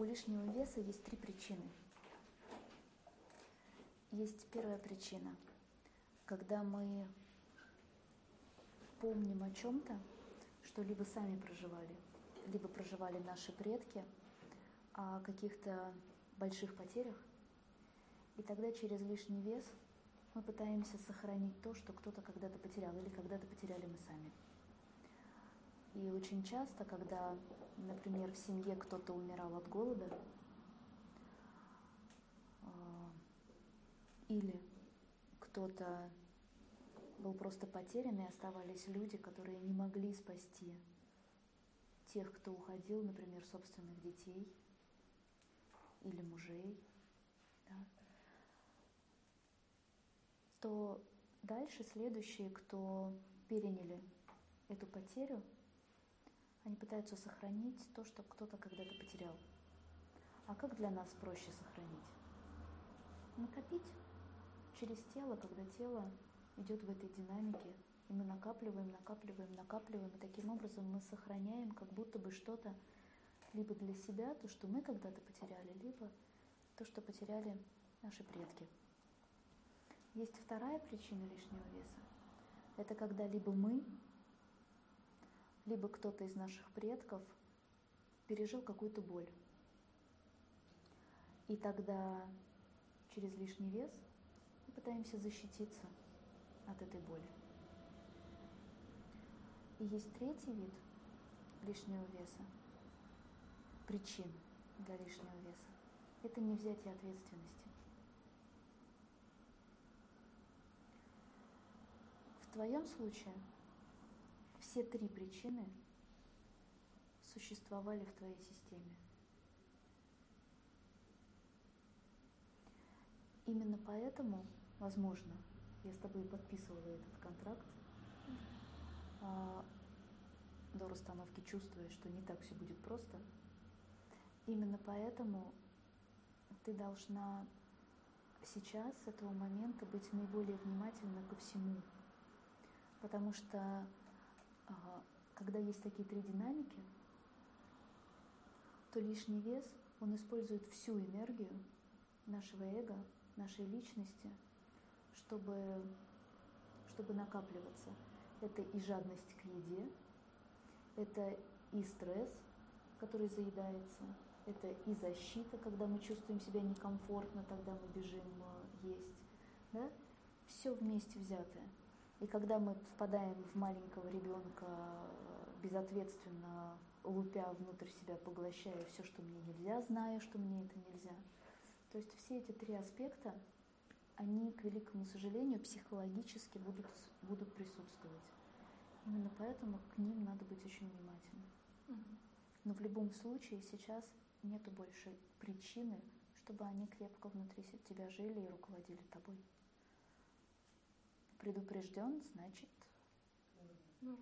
У лишнего веса есть три причины. Есть первая причина, когда мы помним о чем-то, что либо сами проживали, либо проживали наши предки, о каких-то больших потерях, и тогда через лишний вес мы пытаемся сохранить то, что кто-то когда-то потерял или когда-то потеряли мы сами. И очень часто, когда, например, в семье кто-то умирал от голода, а, или кто-то был просто потерян, и оставались люди, которые не могли спасти тех, кто уходил, например, собственных детей или мужей, да, то дальше следующие, кто переняли эту потерю, они пытаются сохранить то, что кто-то когда-то потерял. А как для нас проще сохранить? Накопить через тело, когда тело идет в этой динамике, и мы накапливаем, накапливаем, накапливаем, и таким образом мы сохраняем как будто бы что-то либо для себя, то, что мы когда-то потеряли, либо то, что потеряли наши предки. Есть вторая причина лишнего веса. Это когда либо мы либо кто-то из наших предков пережил какую-то боль. И тогда через лишний вес мы пытаемся защититься от этой боли. И есть третий вид лишнего веса, причин для лишнего веса. Это не взятие ответственности. В твоем случае все три причины существовали в твоей системе. Именно поэтому, возможно, я с тобой подписывала этот контракт, а, до расстановки чувствуя, что не так все будет просто. Именно поэтому ты должна сейчас, с этого момента, быть наиболее внимательна ко всему. Потому что когда есть такие три динамики, то лишний вес, он использует всю энергию нашего эго, нашей личности, чтобы, чтобы накапливаться. Это и жадность к еде, это и стресс, который заедается, это и защита, когда мы чувствуем себя некомфортно, тогда мы бежим э, есть. Да? Все вместе взятое. И когда мы впадаем в маленького ребенка, безответственно лупя внутрь себя, поглощая все, что мне нельзя, зная, что мне это нельзя. То есть все эти три аспекта, они, к великому сожалению, психологически будут, будут присутствовать. Именно поэтому к ним надо быть очень внимательным. Но в любом случае сейчас нету больше причины, чтобы они крепко внутри тебя жили и руководили тобой предупрежден, значит... Ну,